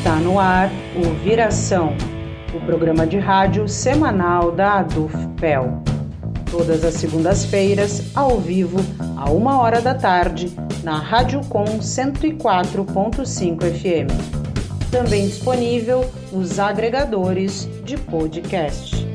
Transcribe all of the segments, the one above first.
Está no ar o Viração, o programa de rádio semanal da ADUFPEL. Todas as segundas-feiras, ao vivo, a uma hora da tarde, na Rádio Com 104.5 FM. Também disponível nos agregadores de podcast.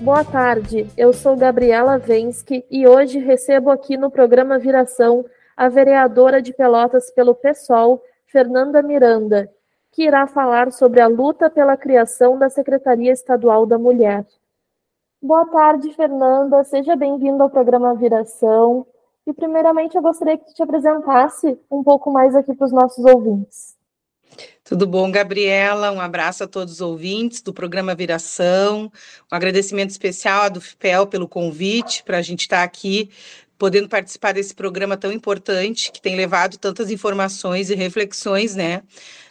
Boa tarde, eu sou Gabriela Vensky e hoje recebo aqui no programa Viração a vereadora de Pelotas pelo PSOL, Fernanda Miranda, que irá falar sobre a luta pela criação da Secretaria Estadual da Mulher. Boa tarde, Fernanda. Seja bem-vinda ao programa Viração. E, primeiramente, eu gostaria que te apresentasse um pouco mais aqui para os nossos ouvintes. Tudo bom, Gabriela? Um abraço a todos os ouvintes do programa Viração. Um agradecimento especial à do FIPEL pelo convite para a gente estar aqui podendo participar desse programa tão importante, que tem levado tantas informações e reflexões, né,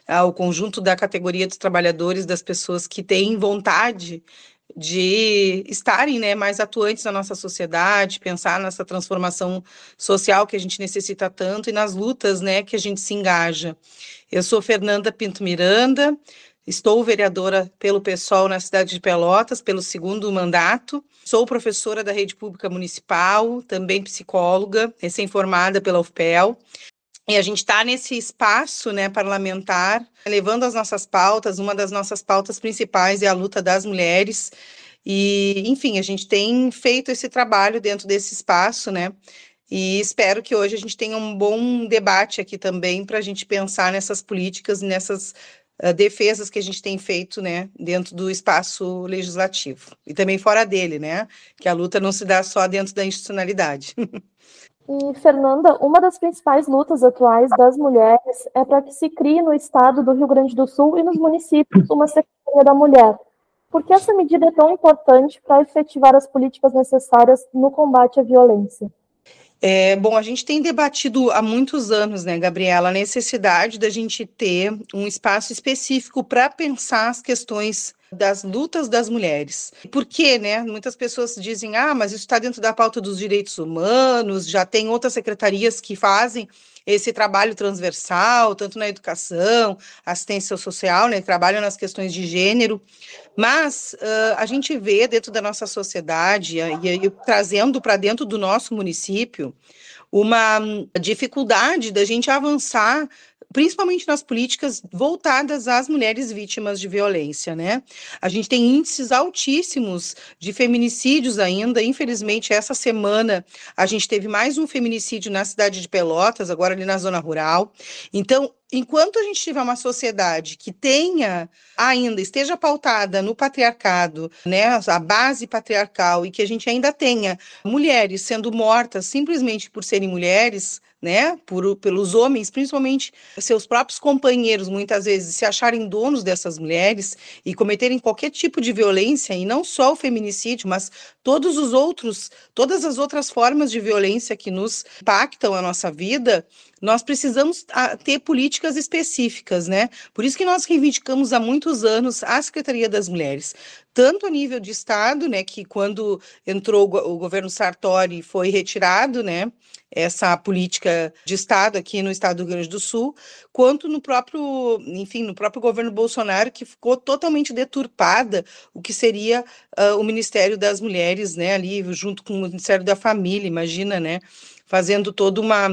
ao conjunto da categoria dos trabalhadores, das pessoas que têm vontade de estarem né, mais atuantes na nossa sociedade, pensar nessa transformação social que a gente necessita tanto e nas lutas né, que a gente se engaja. Eu sou Fernanda Pinto Miranda, Estou vereadora pelo PSOL na cidade de Pelotas, pelo segundo mandato. Sou professora da rede pública municipal, também psicóloga, recém-formada pela UFPEL. E a gente está nesse espaço né, parlamentar, levando as nossas pautas. Uma das nossas pautas principais é a luta das mulheres. E, enfim, a gente tem feito esse trabalho dentro desse espaço, né? E espero que hoje a gente tenha um bom debate aqui também para a gente pensar nessas políticas, nessas uh, defesas que a gente tem feito, né, dentro do espaço legislativo e também fora dele, né, que a luta não se dá só dentro da institucionalidade. E, Fernanda, uma das principais lutas atuais das mulheres é para que se crie no estado do Rio Grande do Sul e nos municípios uma Secretaria da Mulher. Por que essa medida é tão importante para efetivar as políticas necessárias no combate à violência? É, bom, a gente tem debatido há muitos anos, né, Gabriela, a necessidade da gente ter um espaço específico para pensar as questões das lutas das mulheres. Por quê, né? Muitas pessoas dizem, ah, mas isso está dentro da pauta dos direitos humanos, já tem outras secretarias que fazem esse trabalho transversal, tanto na educação, assistência social, né, trabalham nas questões de gênero, mas uh, a gente vê dentro da nossa sociedade, e, e trazendo para dentro do nosso município, uma dificuldade da gente avançar principalmente nas políticas voltadas às mulheres vítimas de violência, né? A gente tem índices altíssimos de feminicídios ainda. Infelizmente, essa semana a gente teve mais um feminicídio na cidade de Pelotas, agora ali na zona rural. Então, enquanto a gente tiver uma sociedade que tenha ainda esteja pautada no patriarcado, né, a base patriarcal e que a gente ainda tenha mulheres sendo mortas simplesmente por serem mulheres, né, por, pelos homens, principalmente seus próprios companheiros, muitas vezes se acharem donos dessas mulheres e cometerem qualquer tipo de violência, e não só o feminicídio, mas todos os outros, todas as outras formas de violência que nos impactam a nossa vida, nós precisamos ah, ter políticas específicas, né? Por isso que nós reivindicamos há muitos anos a Secretaria das Mulheres, tanto a nível de Estado, né, que quando entrou o governo Sartori foi retirado, né, essa política de Estado aqui no Estado do Rio Grande do Sul, quanto no próprio, enfim, no próprio governo Bolsonaro, que ficou totalmente deturpada o que seria uh, o Ministério das Mulheres, né, ali junto com o Ministério da Família, imagina, né, fazendo toda uma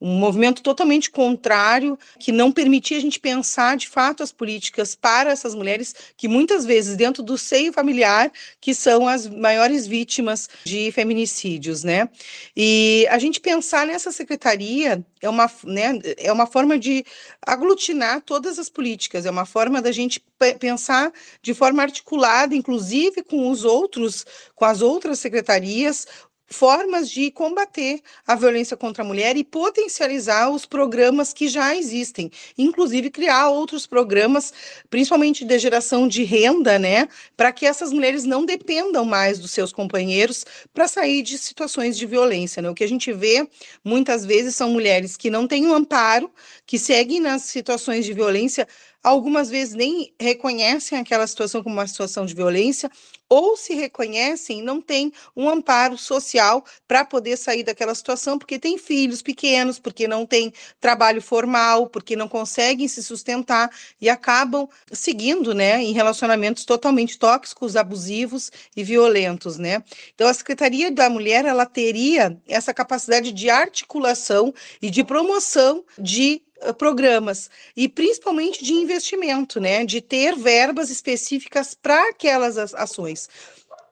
um movimento totalmente contrário, que não permitia a gente pensar de fato as políticas para essas mulheres que muitas vezes dentro do seio familiar que são as maiores vítimas de feminicídios, né? E a gente pensar nessa secretaria é uma, né, é uma forma de aglutinar todas as políticas, é uma forma da gente pensar de forma articulada, inclusive com os outros, com as outras secretarias, formas de combater a violência contra a mulher e potencializar os programas que já existem, inclusive criar outros programas, principalmente de geração de renda, né, para que essas mulheres não dependam mais dos seus companheiros para sair de situações de violência, né? O que a gente vê muitas vezes são mulheres que não têm um amparo, que seguem nas situações de violência algumas vezes nem reconhecem aquela situação como uma situação de violência, ou se reconhecem, não tem um amparo social para poder sair daquela situação, porque tem filhos pequenos, porque não tem trabalho formal, porque não conseguem se sustentar e acabam seguindo, né, em relacionamentos totalmente tóxicos, abusivos e violentos, né? Então a Secretaria da Mulher ela teria essa capacidade de articulação e de promoção de programas e principalmente de investimento, né, de ter verbas específicas para aquelas ações.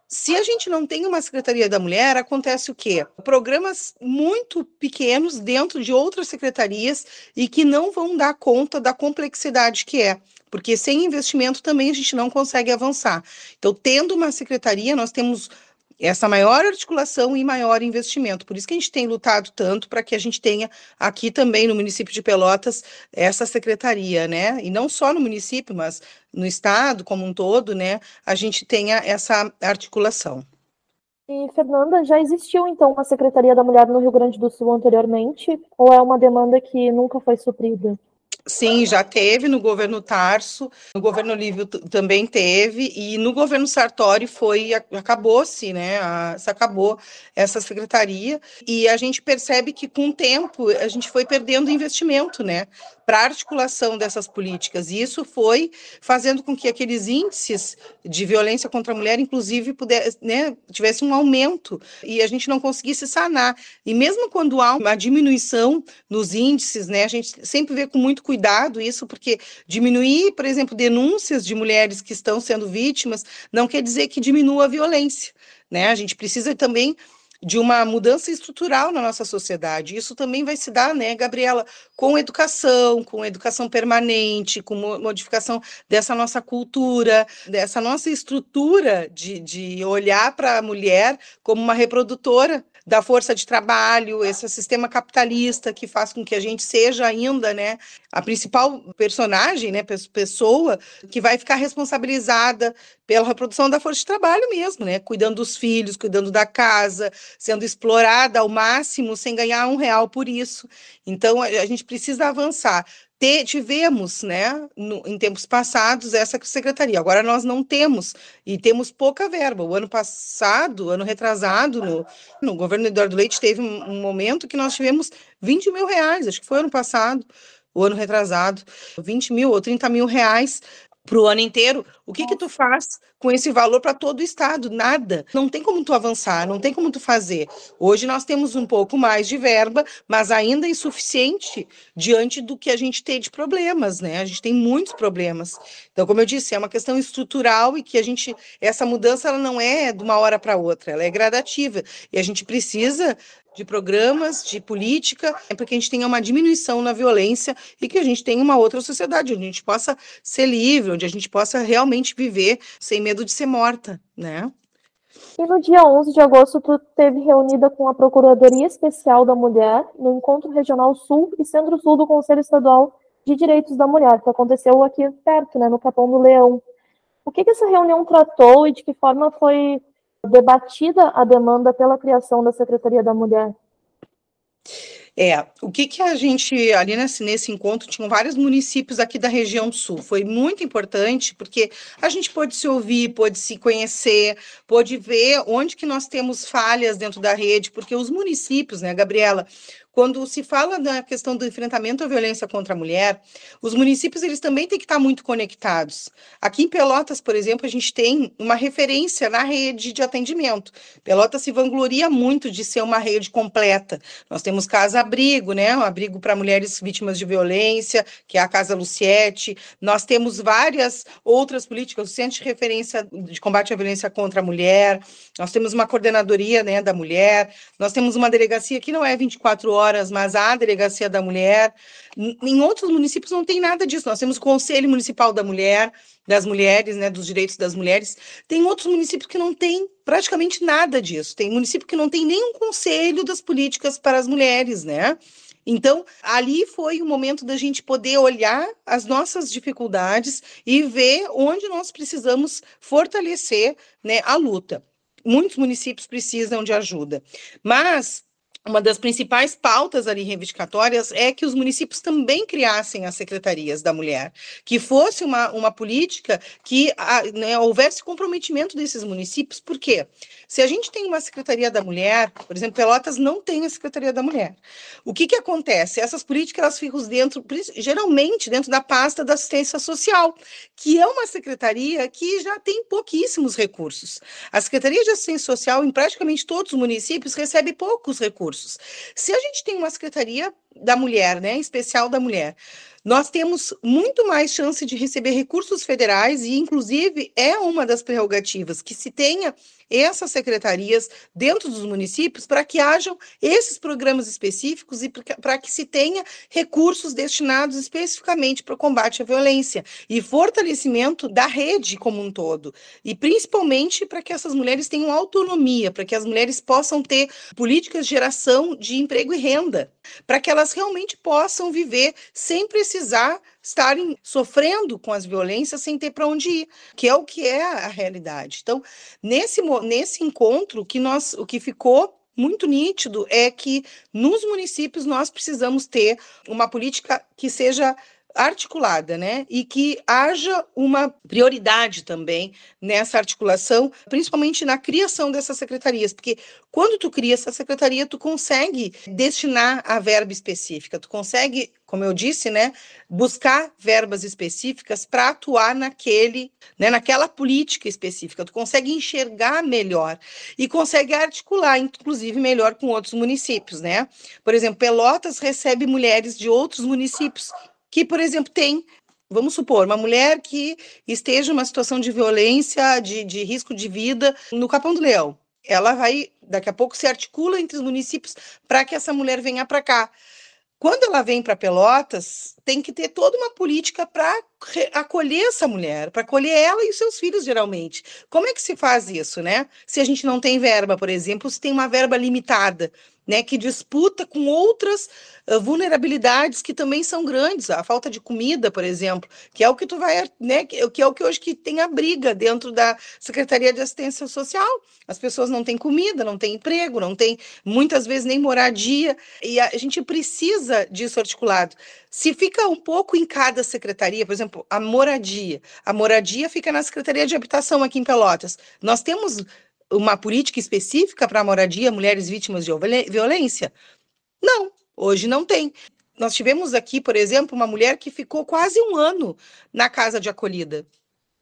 Se a gente não tem uma Secretaria da Mulher, acontece o quê? Programas muito pequenos dentro de outras secretarias e que não vão dar conta da complexidade que é porque sem investimento também a gente não consegue avançar. Então, tendo uma secretaria, nós temos essa maior articulação e maior investimento. Por isso que a gente tem lutado tanto para que a gente tenha aqui também no município de Pelotas essa secretaria, né? E não só no município, mas no estado como um todo, né? A gente tenha essa articulação. E, Fernanda, já existiu então uma Secretaria da Mulher no Rio Grande do Sul anteriormente? Ou é uma demanda que nunca foi suprida? Sim, já teve no governo Tarso, no governo Lívio também teve, e no governo Sartori foi, acabou-se, né? A, se acabou essa secretaria, e a gente percebe que com o tempo a gente foi perdendo investimento, né? para articulação dessas políticas. E isso foi fazendo com que aqueles índices de violência contra a mulher, inclusive, pudesse, né, tivesse um aumento e a gente não conseguisse sanar. E mesmo quando há uma diminuição nos índices, né, a gente sempre vê com muito cuidado isso, porque diminuir, por exemplo, denúncias de mulheres que estão sendo vítimas não quer dizer que diminua a violência. Né? A gente precisa também de uma mudança estrutural na nossa sociedade. Isso também vai se dar, né, Gabriela, com educação, com educação permanente, com modificação dessa nossa cultura, dessa nossa estrutura de, de olhar para a mulher como uma reprodutora da força de trabalho, esse sistema capitalista que faz com que a gente seja ainda, né, a principal personagem, né, pessoa que vai ficar responsabilizada pela reprodução da força de trabalho mesmo, né, cuidando dos filhos, cuidando da casa, sendo explorada ao máximo sem ganhar um real por isso. Então a gente precisa avançar te, tivemos, né, no, em tempos passados, essa secretaria. Agora nós não temos, e temos pouca verba. O ano passado, ano retrasado, no, no governo Eduardo Leite, teve um, um momento que nós tivemos 20 mil reais, acho que foi ano passado, o ano retrasado, 20 mil ou 30 mil reais para o ano inteiro, o que que tu faz com esse valor para todo o estado? Nada. Não tem como tu avançar, não tem como tu fazer. Hoje nós temos um pouco mais de verba, mas ainda insuficiente diante do que a gente tem de problemas, né? A gente tem muitos problemas. Então, como eu disse, é uma questão estrutural e que a gente essa mudança ela não é de uma hora para outra, ela é gradativa e a gente precisa de programas, de política, é para que a gente tenha uma diminuição na violência e que a gente tenha uma outra sociedade, onde a gente possa ser livre, onde a gente possa realmente viver sem medo de ser morta, né? E no dia 11 de agosto, tu teve reunida com a Procuradoria Especial da Mulher no Encontro Regional Sul e Centro-Sul do Conselho Estadual de Direitos da Mulher, que aconteceu aqui perto, né, no Capão do Leão. O que, que essa reunião tratou e de que forma foi debatida a demanda pela criação da Secretaria da Mulher? É, o que que a gente, ali nesse, nesse encontro, tinham vários municípios aqui da região sul, foi muito importante, porque a gente pôde se ouvir, pôde se conhecer, pôde ver onde que nós temos falhas dentro da rede, porque os municípios, né, Gabriela, quando se fala da questão do enfrentamento à violência contra a mulher, os municípios eles também têm que estar muito conectados. Aqui em Pelotas, por exemplo, a gente tem uma referência na rede de atendimento. Pelotas se vangloria muito de ser uma rede completa. Nós temos casa abrigo, né, um abrigo para mulheres vítimas de violência, que é a Casa Luciete. Nós temos várias outras políticas, o Centro de Referência de Combate à Violência contra a Mulher. Nós temos uma coordenadoria, né, da mulher. Nós temos uma delegacia que não é 24 horas horas, mas há delegacia da mulher. Em outros municípios não tem nada disso. Nós temos o Conselho Municipal da Mulher, das mulheres, né, dos direitos das mulheres. Tem outros municípios que não tem praticamente nada disso. Tem município que não tem nenhum conselho das políticas para as mulheres, né? Então, ali foi o momento da gente poder olhar as nossas dificuldades e ver onde nós precisamos fortalecer né, a luta. Muitos municípios precisam de ajuda, mas uma das principais pautas ali reivindicatórias é que os municípios também criassem as secretarias da mulher, que fosse uma, uma política que a, né, houvesse comprometimento desses municípios, por quê? Se a gente tem uma secretaria da mulher, por exemplo, Pelotas não tem a secretaria da mulher. O que, que acontece? Essas políticas elas ficam dentro, geralmente dentro da pasta da assistência social, que é uma secretaria que já tem pouquíssimos recursos. A Secretaria de Assistência Social, em praticamente todos os municípios, recebe poucos recursos recursos. Se a gente tem uma secretaria da mulher, né, especial da mulher, nós temos muito mais chance de receber recursos federais e, inclusive, é uma das prerrogativas que se tenha essas secretarias dentro dos municípios para que hajam esses programas específicos e para que se tenha recursos destinados especificamente para o combate à violência e fortalecimento da rede como um todo. E principalmente para que essas mulheres tenham autonomia, para que as mulheres possam ter políticas de geração de emprego e renda, para que elas realmente possam viver sem precisar estarem sofrendo com as violências sem ter para onde ir, que é o que é a realidade. Então, nesse, nesse encontro, que nós, o que ficou muito nítido é que nos municípios nós precisamos ter uma política que seja articulada, né? E que haja uma prioridade também nessa articulação, principalmente na criação dessas secretarias, porque quando tu cria essa secretaria, tu consegue destinar a verba específica, tu consegue, como eu disse, né, buscar verbas específicas para atuar naquele, né, naquela política específica, tu consegue enxergar melhor e consegue articular, inclusive, melhor com outros municípios, né? Por exemplo, Pelotas recebe mulheres de outros municípios que, por exemplo, tem, vamos supor, uma mulher que esteja em uma situação de violência, de, de risco de vida no Capão do Leão. Ela vai, daqui a pouco, se articula entre os municípios para que essa mulher venha para cá. Quando ela vem para Pelotas, tem que ter toda uma política para acolher essa mulher, para acolher ela e os seus filhos, geralmente. Como é que se faz isso, né? Se a gente não tem verba, por exemplo, se tem uma verba limitada né, que disputa com outras uh, vulnerabilidades que também são grandes, a falta de comida, por exemplo, que é o que tu vai, né, que, é o que hoje que tem a briga dentro da Secretaria de Assistência Social. As pessoas não têm comida, não têm emprego, não têm muitas vezes nem moradia, e a gente precisa disso articulado. Se fica um pouco em cada secretaria, por exemplo, a moradia, a moradia fica na Secretaria de Habitação aqui em Pelotas. Nós temos uma política específica para a moradia, mulheres vítimas de violência? Não, hoje não tem. Nós tivemos aqui, por exemplo, uma mulher que ficou quase um ano na casa de acolhida,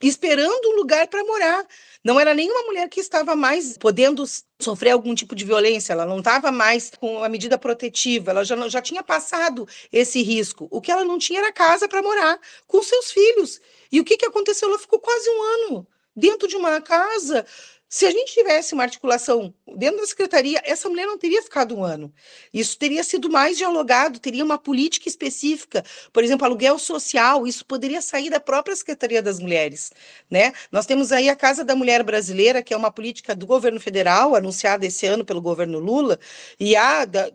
esperando um lugar para morar. Não era nenhuma mulher que estava mais podendo sofrer algum tipo de violência, ela não estava mais com a medida protetiva, ela já, já tinha passado esse risco. O que ela não tinha era casa para morar com seus filhos. E o que, que aconteceu? Ela ficou quase um ano dentro de uma casa se a gente tivesse uma articulação dentro da secretaria, essa mulher não teria ficado um ano. Isso teria sido mais dialogado, teria uma política específica, por exemplo, aluguel social, isso poderia sair da própria Secretaria das Mulheres, né? Nós temos aí a Casa da Mulher Brasileira, que é uma política do governo federal, anunciada esse ano pelo governo Lula, e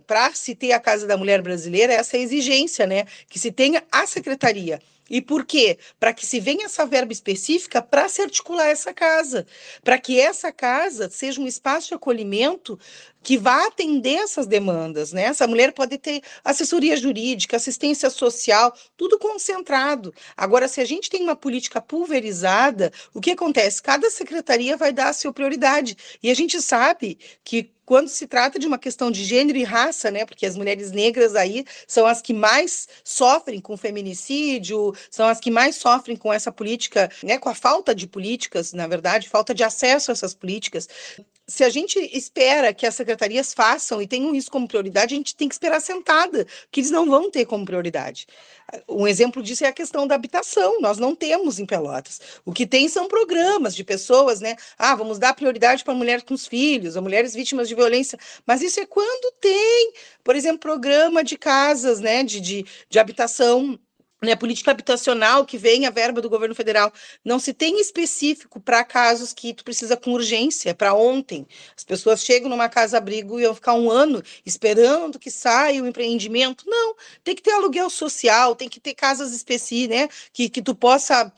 para se ter a Casa da Mulher Brasileira, essa é exigência, né? Que se tenha a secretaria e por quê? Para que se venha essa verba específica para se articular essa casa, para que essa casa seja um espaço de acolhimento que vá atender essas demandas, né? Essa mulher pode ter assessoria jurídica, assistência social, tudo concentrado. Agora, se a gente tem uma política pulverizada, o que acontece? Cada secretaria vai dar a sua prioridade. E a gente sabe que quando se trata de uma questão de gênero e raça, né, porque as mulheres negras aí são as que mais sofrem com feminicídio, são as que mais sofrem com essa política, né, com a falta de políticas, na verdade, falta de acesso a essas políticas se a gente espera que as secretarias façam e tenham isso como prioridade, a gente tem que esperar sentada, que eles não vão ter como prioridade. Um exemplo disso é a questão da habitação. Nós não temos em Pelotas. O que tem são programas de pessoas, né? Ah, vamos dar prioridade para mulheres com os filhos, a mulheres vítimas de violência. Mas isso é quando tem, por exemplo, programa de casas, né? De, de, de habitação né, política habitacional que vem a verba do governo federal, não se tem específico para casos que tu precisa com urgência, para ontem. As pessoas chegam numa casa-abrigo e vão ficar um ano esperando que saia o empreendimento. Não, tem que ter aluguel social, tem que ter casas específicas, né, que, que tu possa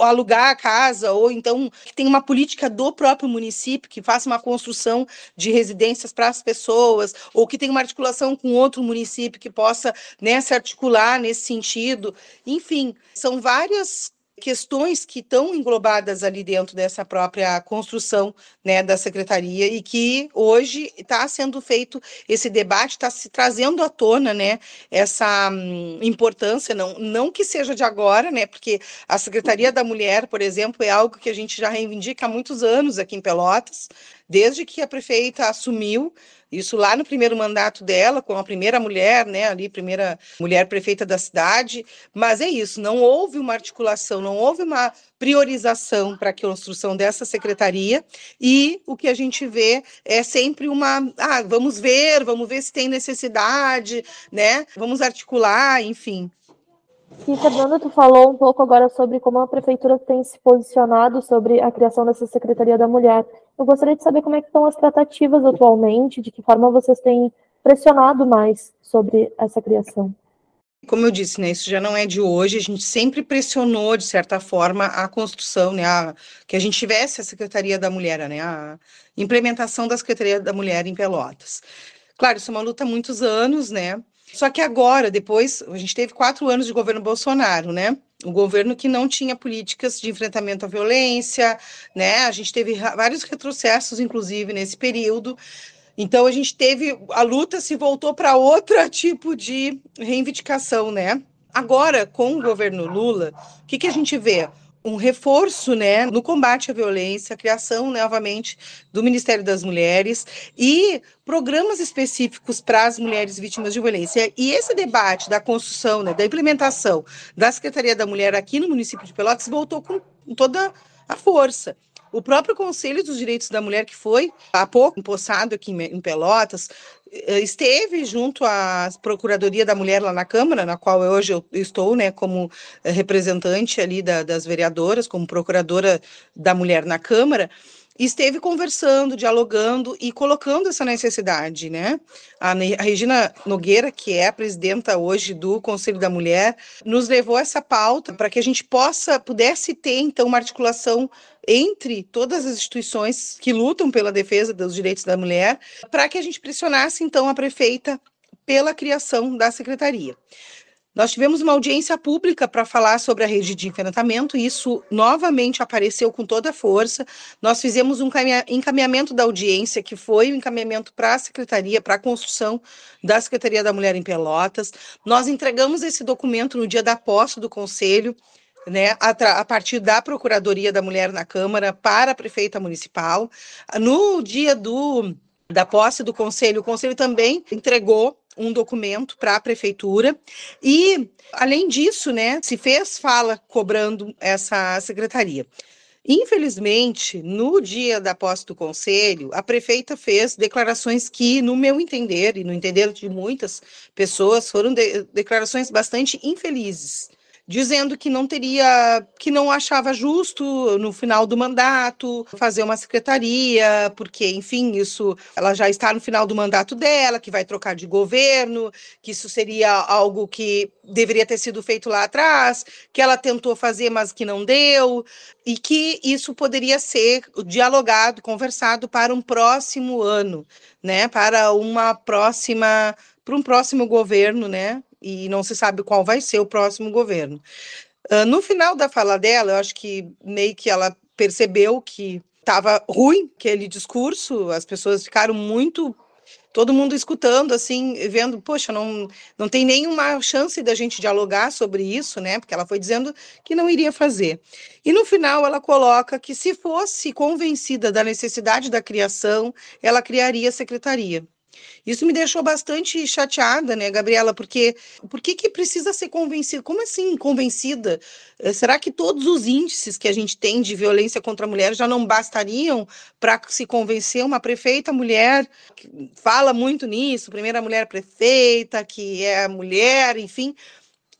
alugar a casa, ou então que tem uma política do próprio município, que faça uma construção de residências para as pessoas, ou que tem uma articulação com outro município que possa né, se articular nesse sentido. Enfim, são várias questões que estão englobadas ali dentro dessa própria construção né, da secretaria e que hoje está sendo feito esse debate, está se trazendo à tona né, essa hum, importância, não, não que seja de agora, né, porque a Secretaria da Mulher, por exemplo, é algo que a gente já reivindica há muitos anos aqui em Pelotas, desde que a prefeita assumiu, isso lá no primeiro mandato dela, com a primeira mulher, né, ali, primeira mulher prefeita da cidade, mas é isso, não houve uma articulação, não houve uma priorização para a construção dessa secretaria, e o que a gente vê é sempre uma, ah, vamos ver, vamos ver se tem necessidade, né, vamos articular, enfim. E, Fernanda, tu falou um pouco agora sobre como a prefeitura tem se posicionado sobre a criação dessa Secretaria da Mulher. Eu gostaria de saber como é que estão as tratativas atualmente, de que forma vocês têm pressionado mais sobre essa criação. Como eu disse, né, isso já não é de hoje, a gente sempre pressionou, de certa forma, a construção, né, a, que a gente tivesse a Secretaria da Mulher, né, a implementação da Secretaria da Mulher em Pelotas. Claro, isso é uma luta há muitos anos, né, só que agora, depois, a gente teve quatro anos de governo Bolsonaro, né? O governo que não tinha políticas de enfrentamento à violência, né? A gente teve vários retrocessos, inclusive, nesse período. Então, a gente teve. A luta se voltou para outro tipo de reivindicação, né? Agora, com o governo Lula, o que, que a gente vê? Um reforço né, no combate à violência, a criação novamente do Ministério das Mulheres e programas específicos para as mulheres vítimas de violência. E esse debate da construção, né, da implementação da Secretaria da Mulher aqui no município de Pelotas voltou com toda a força. O próprio Conselho dos Direitos da Mulher, que foi há pouco empossado aqui em Pelotas, eh, esteve junto à Procuradoria da Mulher lá na Câmara, na qual hoje eu estou, né, como eh, representante ali da, das vereadoras, como procuradora da mulher na Câmara, esteve conversando, dialogando e colocando essa necessidade, né? A, a, Regina Nogueira, que é a presidenta hoje do Conselho da Mulher, nos levou essa pauta para que a gente possa, pudesse ter, então, uma articulação entre todas as instituições que lutam pela defesa dos direitos da mulher, para que a gente pressionasse, então, a prefeita pela criação da secretaria. Nós tivemos uma audiência pública para falar sobre a rede de enfrentamento, e isso novamente apareceu com toda a força. Nós fizemos um encaminhamento da audiência, que foi o um encaminhamento para a secretaria, para a construção da Secretaria da Mulher em Pelotas. Nós entregamos esse documento no dia da posse do Conselho, né, a, a, partir da Procuradoria da Mulher na Câmara para a prefeita municipal. No dia do, da posse do Conselho, o Conselho também entregou um documento para a prefeitura e, além disso, né, se fez fala cobrando essa secretaria. Infelizmente, no dia da posse do conselho, a prefeita fez declarações que, no meu entender e no entender de muitas pessoas, foram de declarações bastante infelizes dizendo que não teria, que não achava justo no final do mandato fazer uma secretaria, porque, enfim, isso ela já está no final do mandato dela, que vai trocar de governo, que isso seria algo que deveria ter sido feito lá atrás, que ela tentou fazer, mas que não deu, e que isso poderia ser dialogado, conversado para um próximo ano, né? Para uma próxima para um próximo governo, né? E não se sabe qual vai ser o próximo governo. Uh, no final da fala dela, eu acho que meio que ela percebeu que estava ruim aquele discurso, as pessoas ficaram muito todo mundo escutando, assim, vendo, poxa, não, não tem nenhuma chance da gente dialogar sobre isso, né? Porque ela foi dizendo que não iria fazer. E no final ela coloca que se fosse convencida da necessidade da criação, ela criaria a secretaria. Isso me deixou bastante chateada, né, Gabriela? Porque por que, que precisa ser convencida? Como assim convencida? Eh, será que todos os índices que a gente tem de violência contra a mulher já não bastariam para se convencer uma prefeita mulher que fala muito nisso, primeira mulher prefeita, que é mulher, enfim.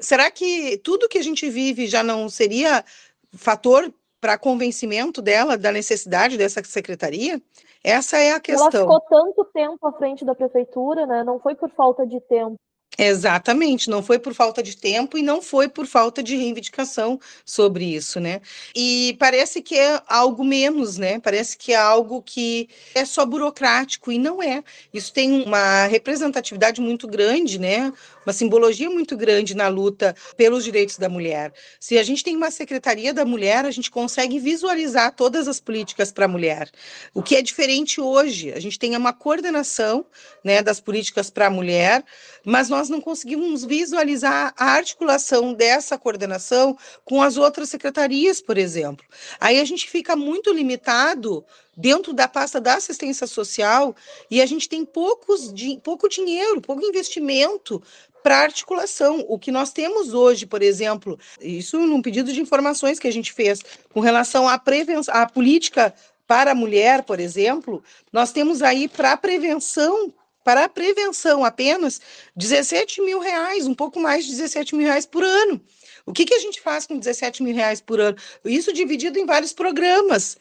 será que tudo que a gente vive já não seria fator para convencimento dela da necessidade dessa secretaria? Essa é a questão. Ela ficou tanto tempo à frente da prefeitura, né? Não foi por falta de tempo. Exatamente, não foi por falta de tempo e não foi por falta de reivindicação sobre isso, né? E parece que é algo menos, né? Parece que é algo que é só burocrático e não é. Isso tem uma representatividade muito grande, né? Uma simbologia muito grande na luta pelos direitos da mulher. Se a gente tem uma secretaria da mulher, a gente consegue visualizar todas as políticas para a mulher. O que é diferente hoje, a gente tem uma coordenação, né, das políticas para a mulher, mas nós não conseguimos visualizar a articulação dessa coordenação com as outras secretarias, por exemplo. Aí a gente fica muito limitado dentro da pasta da assistência social e a gente tem poucos, pouco dinheiro, pouco investimento para articulação. O que nós temos hoje, por exemplo, isso num pedido de informações que a gente fez com relação à prevenção, à política para a mulher, por exemplo, nós temos aí para a prevenção para a prevenção apenas 17 mil reais, um pouco mais de 17 mil reais por ano. O que, que a gente faz com 17 mil reais por ano? Isso dividido em vários programas.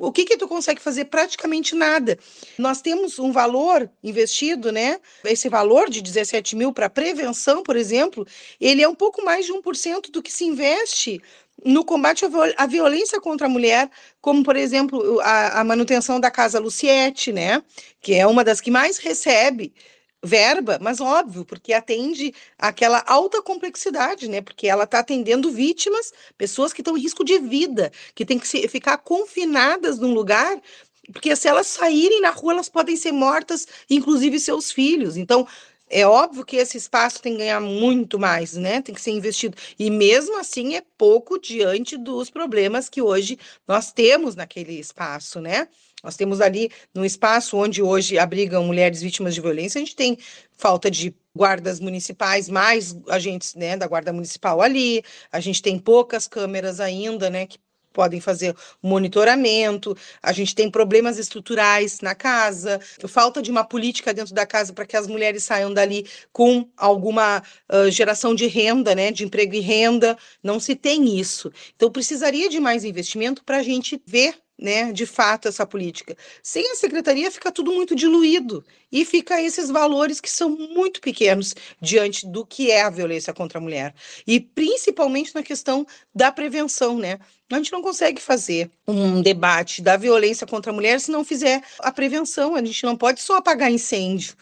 O que que tu consegue fazer? Praticamente nada. Nós temos um valor investido, né? Esse valor de 17 mil para prevenção, por exemplo, ele é um pouco mais de 1% do que se investe no combate à violência contra a mulher, como, por exemplo, a, a, manutenção da Casa Luciete, né, que é uma das que mais recebe verba, mas óbvio, porque atende aquela alta complexidade, né, porque ela está atendendo vítimas, pessoas que estão em risco de vida, que têm que se, ficar confinadas num lugar porque se elas saírem na rua, elas podem ser mortas, inclusive seus filhos. Então, é óbvio que esse espaço tem que ganhar muito mais, né? Tem que ser investido. E mesmo assim é pouco diante dos problemas que hoje nós temos naquele espaço, né? Nós temos ali no espaço onde hoje abrigam mulheres vítimas de violência, a gente tem falta de guardas municipais, mais agentes né, da guarda municipal ali, a gente tem poucas câmeras ainda, né, que podem fazer monitoramento, a gente tem problemas estruturais na casa, falta de uma política dentro da casa para que as mulheres saiam dali com alguma uh, geração de renda, né, de emprego e renda, não se tem isso. Então precisaria de mais investimento para a gente ver né, de fato essa política. Sem a secretaria fica tudo muito diluído e fica esses valores que são muito pequenos diante do que é a violência contra a mulher e principalmente na questão da prevenção, né? A gente não consegue fazer um debate da violência contra a mulher se não fizer a prevenção. A gente não pode só apagar incêndio.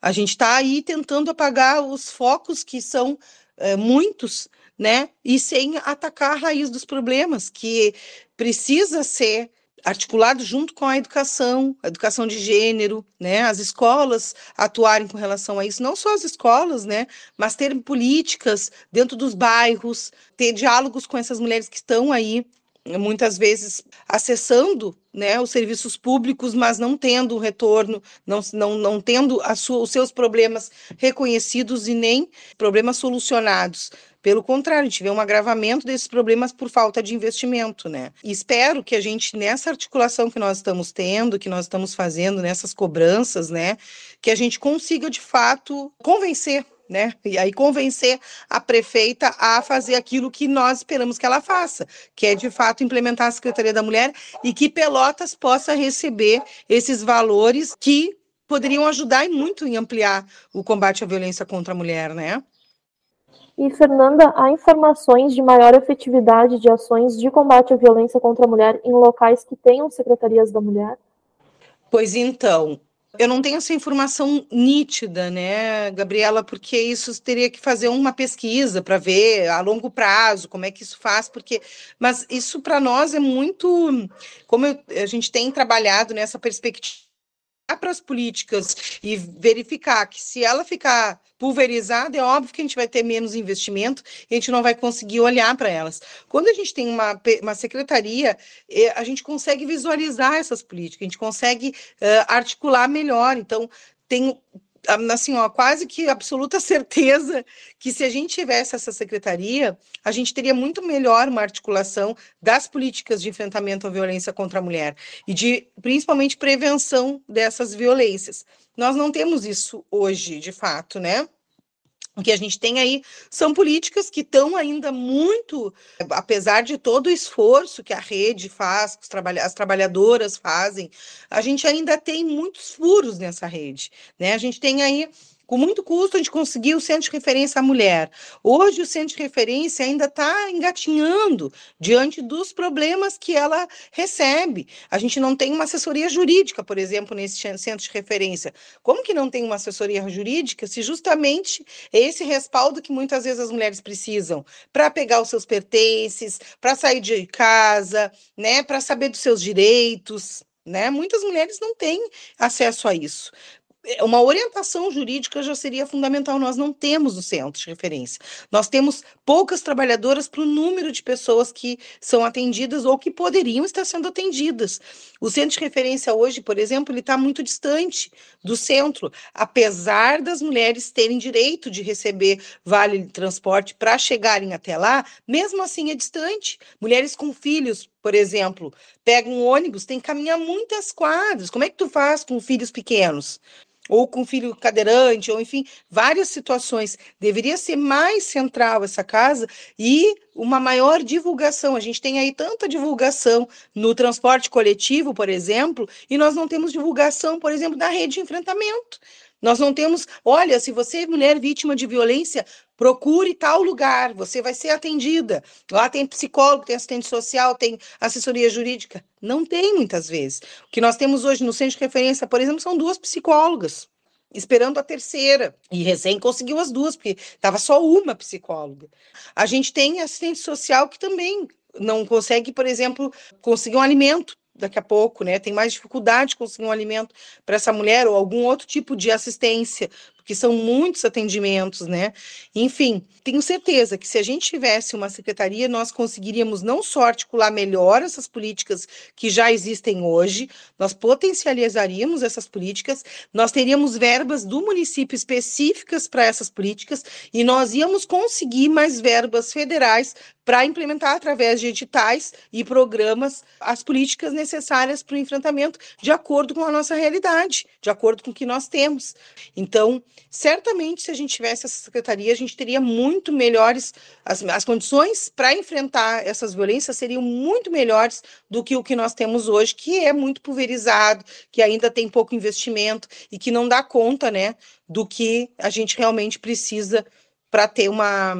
A gente está aí tentando apagar os focos que são é, muitos, né? E sem atacar a raiz dos problemas, que precisa ser articulado junto com a educação, a educação de gênero, né, as escolas atuarem com relação a isso, não só as escolas, né, mas ter políticas dentro dos bairros, ter diálogos com essas mulheres que estão aí muitas vezes acessando né, os serviços públicos, mas não tendo retorno, não, não, não tendo sua, os seus problemas reconhecidos e nem problemas solucionados. Pelo contrário, a gente vê um agravamento desses problemas por falta de investimento, né? E espero que a gente, nessa articulação que nós estamos tendo, que nós estamos fazendo, nessas cobranças, né, que a gente consiga, de fato, convencer né? E aí convencer a prefeita a fazer aquilo que nós esperamos que ela faça, que é de fato implementar a Secretaria da Mulher e que Pelotas possa receber esses valores que poderiam ajudar e muito em ampliar o combate à violência contra a mulher, né? E, Fernanda, há informações de maior efetividade de ações de combate à violência contra a mulher em locais que tenham secretarias da mulher? Pois então, eu não tenho essa informação nítida, né, Gabriela, porque isso teria que fazer uma pesquisa para ver a longo prazo como é que isso faz, porque, mas isso para nós é muito, como eu, a gente tem trabalhado nessa perspectiva para as políticas e verificar que se ela ficar pulverizada, é óbvio que a gente vai ter menos investimento e a gente não vai conseguir olhar para elas. Quando a gente tem uma, uma secretaria, é, a gente consegue visualizar essas políticas, a gente consegue uh, articular melhor. Então, tem assim, ó, quase que absoluta certeza que se a gente tivesse essa secretaria, a gente teria muito melhor uma articulação das políticas de enfrentamento à violência contra a mulher e de principalmente prevenção dessas violências. Nós não temos isso hoje, de fato, né? O que a gente tem aí são políticas que estão ainda muito, apesar de todo o esforço que a rede faz, que as trabalhadoras fazem, a gente ainda tem muitos furos nessa rede. Né? A gente tem aí com muito custo, a gente conseguiu o centro de referência à mulher. Hoje, o centro de referência ainda está engatinhando diante dos problemas que ela recebe. A gente não tem uma assessoria jurídica, por exemplo, nesse centro de referência. Como que não tem uma assessoria jurídica se justamente é esse respaldo que muitas vezes as mulheres precisam para pegar os seus pertences, para sair de casa, né, para saber dos seus direitos? Né? Muitas mulheres não têm acesso a isso. É, uma orientação jurídica já seria fundamental. Nós não temos no centro de referência. Nós temos poucas trabalhadoras para o número de pessoas que são atendidas ou que poderiam estar sendo atendidas. O centro de referência hoje, por exemplo, ele está muito distante do centro, apesar das mulheres terem direito de receber vale transporte para chegarem até lá, mesmo assim é distante. Mulheres com filhos, por exemplo, pegam um ônibus, tem que caminhar muitas quadras. Como é que tu faz com filhos pequenos? Ou com filho cadeirante, ou enfim, várias situações. Deveria ser mais central essa casa e uma maior divulgação. A gente tem aí tanta divulgação no transporte coletivo, por exemplo, e nós não temos divulgação, por exemplo, da rede de enfrentamento. Nós não temos, olha, se você é mulher vítima de violência, procure tal lugar, você vai ser atendida. Lá tem psicólogo, tem assistente social, tem assessoria jurídica. Não tem muitas vezes. O que nós temos hoje no centro de referência, por exemplo, são duas psicólogas esperando a terceira. E recém conseguiu as duas, porque estava só uma psicóloga. A gente tem assistente social que também não consegue, por exemplo, conseguir um alimento daqui a pouco, né? Tem mais dificuldade de conseguir um alimento para essa mulher ou algum outro tipo de assistência, porque são muitos atendimentos, né? Enfim, tenho certeza que se a gente tivesse uma secretaria, nós conseguiríamos não só articular melhor essas políticas que já existem hoje, nós potencializaríamos essas políticas, nós teríamos verbas do município específicas para essas políticas e nós íamos conseguir mais verbas federais para implementar através de editais e programas as políticas necessárias para o enfrentamento de acordo com a nossa realidade, de acordo com o que nós temos. Então, certamente, se a gente tivesse essa secretaria, a gente teria muito melhores, as, as condições para enfrentar essas violências seriam muito melhores do que o que nós temos hoje, que é muito pulverizado, que ainda tem pouco investimento e que não dá conta, né, do que a gente realmente precisa para ter uma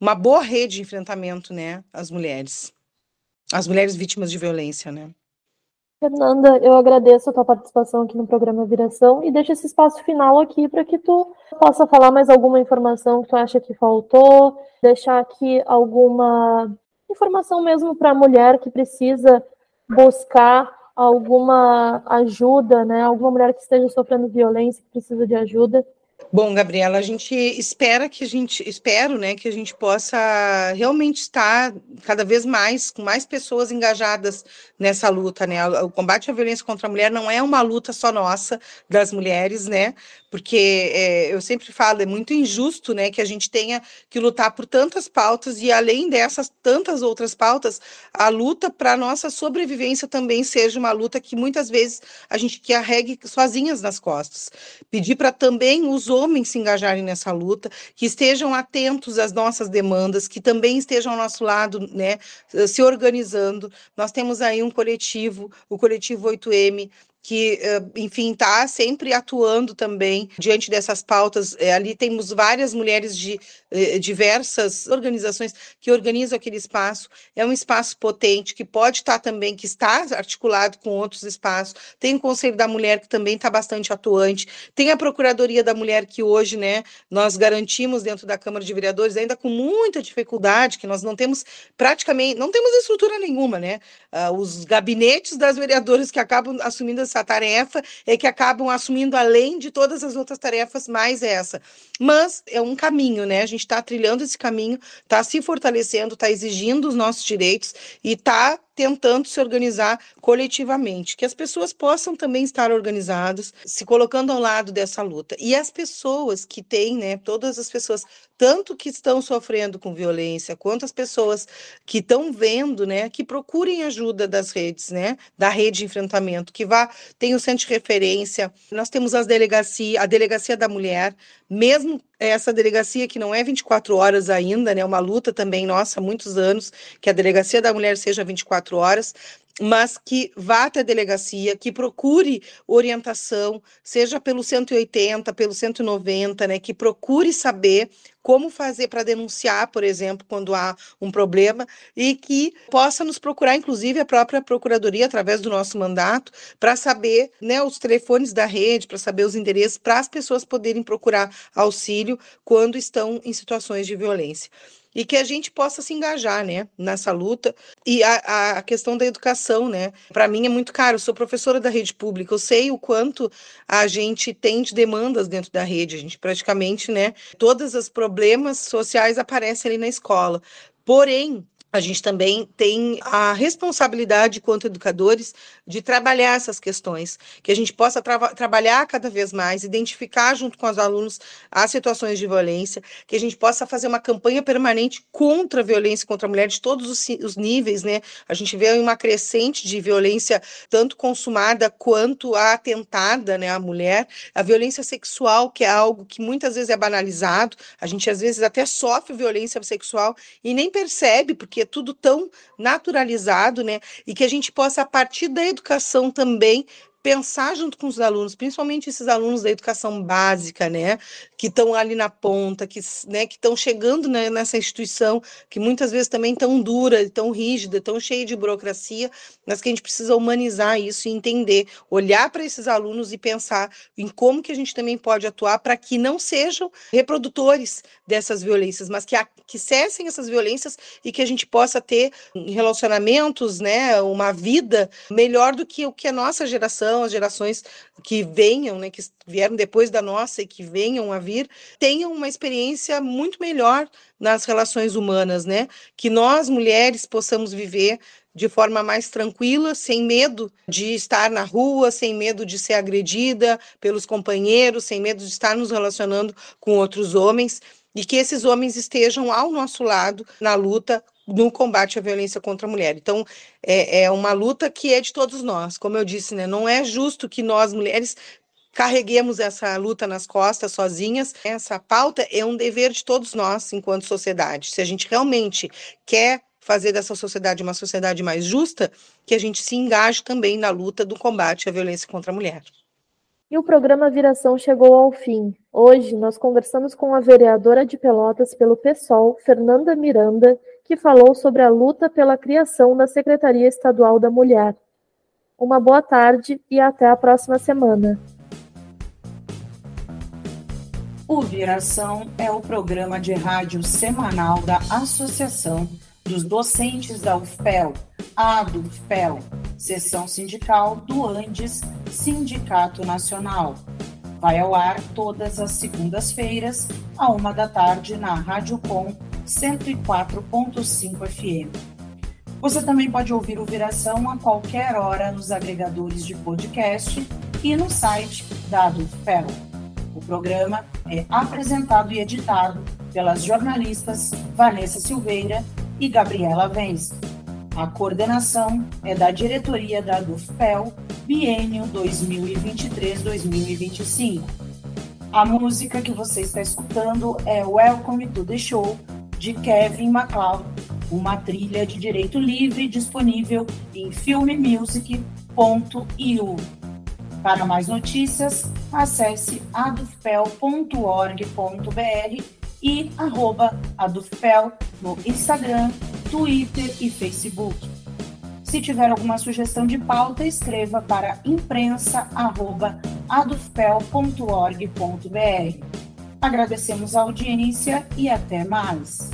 uma boa rede de enfrentamento, né, às mulheres, as mulheres vítimas de violência, né. Fernanda, eu agradeço a tua participação aqui no programa Viração e deixo esse espaço final aqui para que tu possa falar mais alguma informação que tu acha que faltou, deixar aqui alguma informação mesmo para a mulher que precisa buscar alguma ajuda, né? Alguma mulher que esteja sofrendo violência, que precisa de ajuda. Bom, Gabriela, a gente espera que a gente, espero, né, que a gente possa realmente estar cada vez mais com mais pessoas engajadas nessa luta, né? O combate à violência contra a mulher não é uma luta só nossa das mulheres, né? Porque é, eu sempre falo, é muito injusto, né, que a gente tenha que lutar por tantas pautas e além dessas tantas outras pautas, a luta para nossa sobrevivência também seja uma luta que muitas vezes a gente carregue sozinhas nas costas. Pedir para também os homens se engajarem nessa luta, que estejam atentos às nossas demandas, que também estejam ao nosso lado, né, se organizando. Nós temos aí um coletivo, o coletivo 8M, que, enfim, está sempre atuando também diante dessas pautas. É, ali temos várias mulheres de eh, diversas organizações que organizam aquele espaço. É um espaço potente que pode estar tá também, que está articulado com outros espaços. Tem o Conselho da Mulher que também está bastante atuante. Tem a Procuradoria da Mulher que hoje, né, nós garantimos dentro da Câmara de Vereadores, ainda com muita dificuldade, que nós não temos praticamente, não temos estrutura nenhuma, né? Uh, os gabinetes das vereadoras que acabam assumindo as essa tarefa é que acabam assumindo além de todas as outras tarefas mais essa. Mas é um caminho, né? A gente está trilhando esse caminho, está se fortalecendo, está exigindo os nossos direitos e está tentando se organizar coletivamente, que as pessoas possam também estar organizadas, se colocando ao lado dessa luta. E as pessoas que têm, né, todas as pessoas, tanto que estão sofrendo com violência, quanto as pessoas que estão vendo, né, que procurem ajuda das redes, né, da rede de enfrentamento, que vá, tem o centro de referência, nós temos as delegacia, a delegacia da mulher, mesmo essa delegacia que não é 24 horas ainda, né, uma luta também nossa há muitos anos, que a delegacia da mulher seja 24 horas, mas que vá até a delegacia, que procure orientação, seja pelo 180, pelo 190, né, que procure saber como fazer para denunciar, por exemplo, quando há um problema, e que possa nos procurar, inclusive a própria Procuradoria, através do nosso mandato, para saber né, os telefones da rede, para saber os endereços, para as pessoas poderem procurar auxílio quando estão em situações de violência e que a gente possa se engajar, né, nessa luta. E a, a questão da educação, né, para mim é muito caro. Eu sou professora da rede pública, eu sei o quanto a gente tem de demandas dentro da rede. A gente praticamente, né, todos os problemas sociais aparecem ali na escola. Porém, a gente também tem a responsabilidade, quanto educadores, de trabalhar essas questões, que a gente possa tra trabalhar cada vez mais, identificar junto com os alunos as situações de violência, que a gente possa fazer uma campanha permanente contra a violência contra a mulher de todos os, os níveis, né? A gente vê uma crescente de violência, tanto consumada quanto atentada, né, à mulher, a violência sexual, que é algo que muitas vezes é banalizado, a gente às vezes até sofre violência sexual e nem percebe, porque é tudo tão naturalizado, né? E que a gente possa, a partir da educação também, pensar junto com os alunos, principalmente esses alunos da educação básica, né, que estão ali na ponta, que né, que estão chegando né, nessa instituição que muitas vezes também tão dura, tão rígida, tão cheia de burocracia, mas que a gente precisa humanizar isso e entender, olhar para esses alunos e pensar em como que a gente também pode atuar para que não sejam reprodutores dessas violências, mas que, a, que cessem essas violências e que a gente possa ter relacionamentos, né, uma vida melhor do que o que a nossa geração geração, as gerações que venham, né, que vieram depois da nossa e que venham a vir, tenham uma experiência muito melhor nas relações humanas, né? Que nós mulheres possamos viver de forma mais tranquila, sem medo de estar na rua, sem medo de ser agredida pelos companheiros, sem medo de estar nos relacionando com outros homens e que esses homens estejam ao nosso lado na luta no combate à violência contra a mulher. Então, é, é uma luta que é de todos nós. Como eu disse, né, não é justo que nós, mulheres, carreguemos essa luta nas costas sozinhas. Essa pauta é um dever de todos nós, enquanto sociedade. Se a gente realmente quer fazer dessa sociedade uma sociedade mais justa, que a gente se engaje também na luta do combate à violência contra a mulher. E o programa Viração chegou ao fim. Hoje nós conversamos com a vereadora de Pelotas pelo PSOL, Fernanda Miranda, que falou sobre a luta pela criação da Secretaria Estadual da Mulher. Uma boa tarde e até a próxima semana. O Viração é o programa de rádio semanal da Associação dos Docentes da UFPEL, a do Seção Sindical do Andes Sindicato Nacional. Vai ao ar todas as segundas-feiras, à uma da tarde, na Rádio Com 104.5 FM. Você também pode ouvir o Viração a qualquer hora nos agregadores de podcast e no site da UFPEL. O programa é apresentado e editado pelas jornalistas Vanessa Silveira e Gabriela Vence. A coordenação é da diretoria da DUFPEL, biênio 2023-2025. A música que você está escutando é Welcome to the Show, de Kevin MacLeod, uma trilha de direito livre disponível em filmemusic.io. Para mais notícias, acesse adufpel.org.br e arroba adufpel no Instagram, Twitter e Facebook. Se tiver alguma sugestão de pauta, escreva para imprensa.adufpel.org.br. Agradecemos a audiência e até mais.